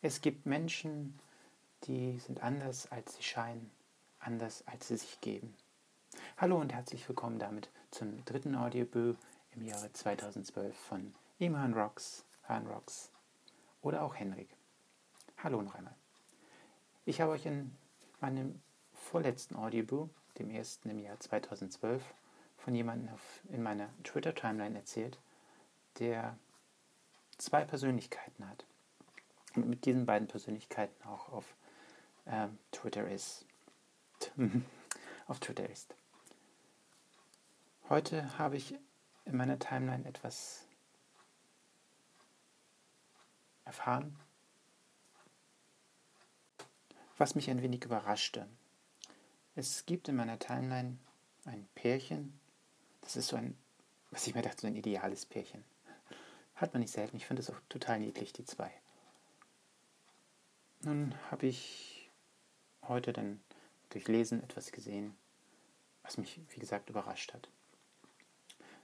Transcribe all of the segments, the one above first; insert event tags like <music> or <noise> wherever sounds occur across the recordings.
Es gibt Menschen, die sind anders, als sie scheinen, anders, als sie sich geben. Hallo und herzlich willkommen damit zum dritten Audioboo im Jahre 2012 von Iman Rocks, Han Rocks oder auch Henrik. Hallo noch einmal. Ich habe euch in meinem vorletzten Audioboo, dem ersten im Jahr 2012, von jemandem in meiner Twitter-Timeline erzählt, der zwei Persönlichkeiten hat mit diesen beiden Persönlichkeiten auch auf äh, Twitter ist. <laughs> auf Twitter ist. Heute habe ich in meiner Timeline etwas erfahren, was mich ein wenig überraschte. Es gibt in meiner Timeline ein Pärchen, das ist so ein, was ich mir dachte, so ein ideales Pärchen. Hat man nicht selten. Ich finde es auch total niedlich, die zwei. Nun habe ich heute dann durch Lesen etwas gesehen, was mich, wie gesagt, überrascht hat.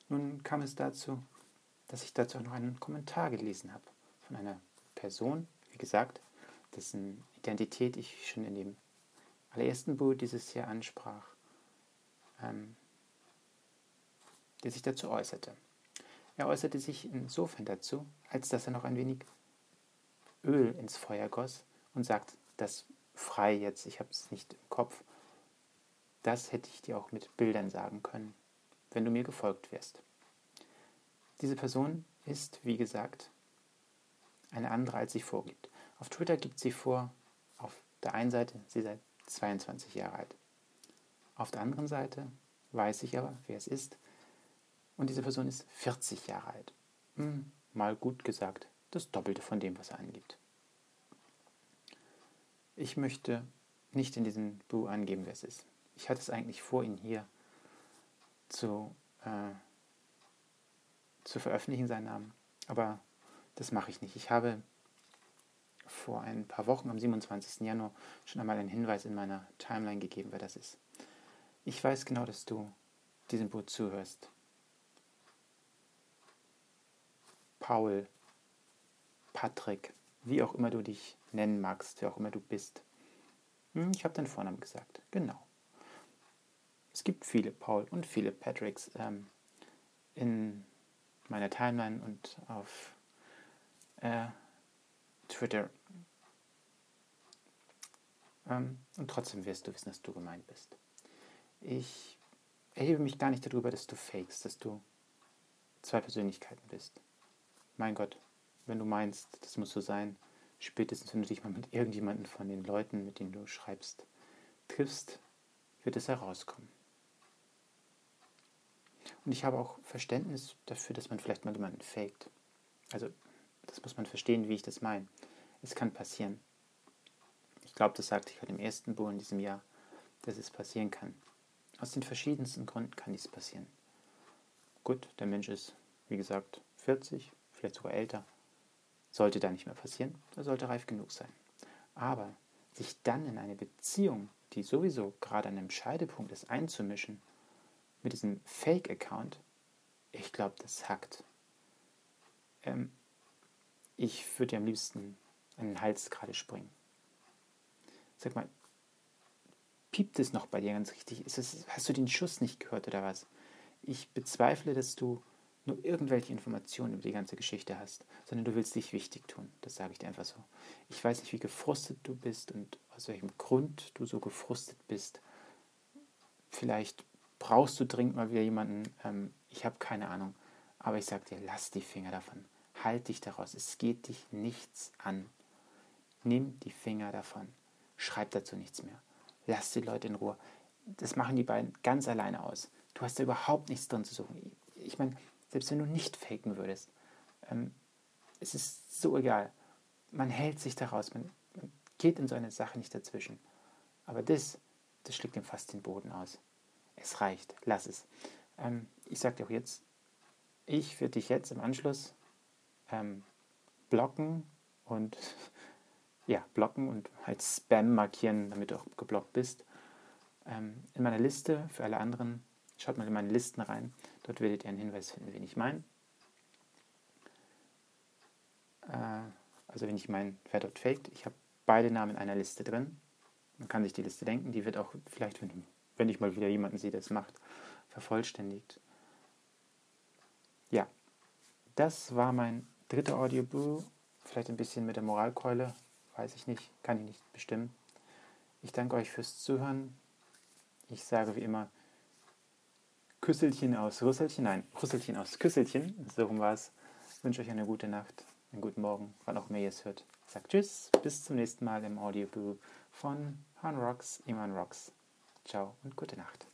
Nun kam es dazu, dass ich dazu auch noch einen Kommentar gelesen habe von einer Person, wie gesagt, dessen Identität ich schon in dem allerersten Buch dieses Jahr ansprach, ähm, der sich dazu äußerte. Er äußerte sich insofern dazu, als dass er noch ein wenig Öl ins Feuer goss und sagt, das frei jetzt, ich habe es nicht im Kopf, das hätte ich dir auch mit Bildern sagen können, wenn du mir gefolgt wärst. Diese Person ist, wie gesagt, eine andere, als sie vorgibt. Auf Twitter gibt sie vor, auf der einen Seite, sie sei 22 Jahre alt. Auf der anderen Seite weiß ich aber, wer es ist, und diese Person ist 40 Jahre alt. Hm, mal gut gesagt, das Doppelte von dem, was er angibt. Ich möchte nicht in diesem Buch angeben, wer es ist. Ich hatte es eigentlich vor, ihn hier zu, äh, zu veröffentlichen, seinen Namen. Aber das mache ich nicht. Ich habe vor ein paar Wochen, am 27. Januar, schon einmal einen Hinweis in meiner Timeline gegeben, wer das ist. Ich weiß genau, dass du diesem Buch zuhörst. Paul, Patrick, wie auch immer du dich nennen magst, wer auch immer du bist. Hm, ich habe deinen Vornamen gesagt, genau. Es gibt viele Paul und viele Patricks ähm, in meiner Timeline und auf äh, Twitter. Ähm, und trotzdem wirst du wissen, dass du gemeint bist. Ich erhebe mich gar nicht darüber, dass du fakest, dass du zwei Persönlichkeiten bist mein Gott, wenn du meinst, das muss so sein, spätestens wenn du dich mal mit irgendjemandem von den Leuten, mit denen du schreibst, triffst, wird es herauskommen. Und ich habe auch Verständnis dafür, dass man vielleicht mal jemanden faked. Also, das muss man verstehen, wie ich das meine. Es kann passieren. Ich glaube, das sagte ich bei dem ersten Buch in diesem Jahr, dass es passieren kann. Aus den verschiedensten Gründen kann dies passieren. Gut, der Mensch ist, wie gesagt, 40, vielleicht sogar älter, sollte da nicht mehr passieren, er sollte reif genug sein. Aber sich dann in eine Beziehung, die sowieso gerade an einem Scheidepunkt ist, einzumischen, mit diesem Fake-Account, ich glaube, das hackt. Ähm, ich würde dir am liebsten an den Hals gerade springen. Sag mal, piept es noch bei dir ganz richtig? Es, hast du den Schuss nicht gehört oder was? Ich bezweifle, dass du nur irgendwelche Informationen über die ganze Geschichte hast, sondern du willst dich wichtig tun. Das sage ich dir einfach so. Ich weiß nicht, wie gefrustet du bist und aus welchem Grund du so gefrustet bist. Vielleicht brauchst du dringend mal wieder jemanden. Ähm, ich habe keine Ahnung. Aber ich sage dir, lass die Finger davon. Halt dich daraus. Es geht dich nichts an. Nimm die Finger davon. Schreib dazu nichts mehr. Lass die Leute in Ruhe. Das machen die beiden ganz alleine aus. Du hast da überhaupt nichts drin zu suchen. Ich meine, selbst wenn du nicht faken würdest. Ähm, es ist so egal. Man hält sich daraus, man, man geht in so eine Sache nicht dazwischen. Aber das, das schlägt ihm fast den Boden aus. Es reicht, lass es. Ähm, ich sage dir auch jetzt, ich würde dich jetzt im Anschluss ähm, blocken und <laughs> ja, blocken und halt Spam markieren, damit du auch geblockt bist. Ähm, in meiner Liste für alle anderen Schaut mal in meine Listen rein. Dort werdet ihr einen Hinweis finden, wen ich meine. Äh, also wenn ich mein, wer dort faked, ich habe beide Namen in einer Liste drin. Man kann sich die Liste denken, die wird auch vielleicht, wenn, wenn ich mal wieder jemanden sehe, der es macht, vervollständigt. Ja, das war mein dritter Audioboo. Vielleicht ein bisschen mit der Moralkeule, weiß ich nicht, kann ich nicht bestimmen. Ich danke euch fürs Zuhören. Ich sage wie immer Küsselchen aus Rüsselchen, nein, Rüsselchen aus Küsselchen, so rum war es. Ich wünsche euch eine gute Nacht, einen guten Morgen, wann auch immer ihr es hört. Sage Tschüss, bis zum nächsten Mal im Audioboo von Han Rocks, Iman Rocks. Ciao und gute Nacht.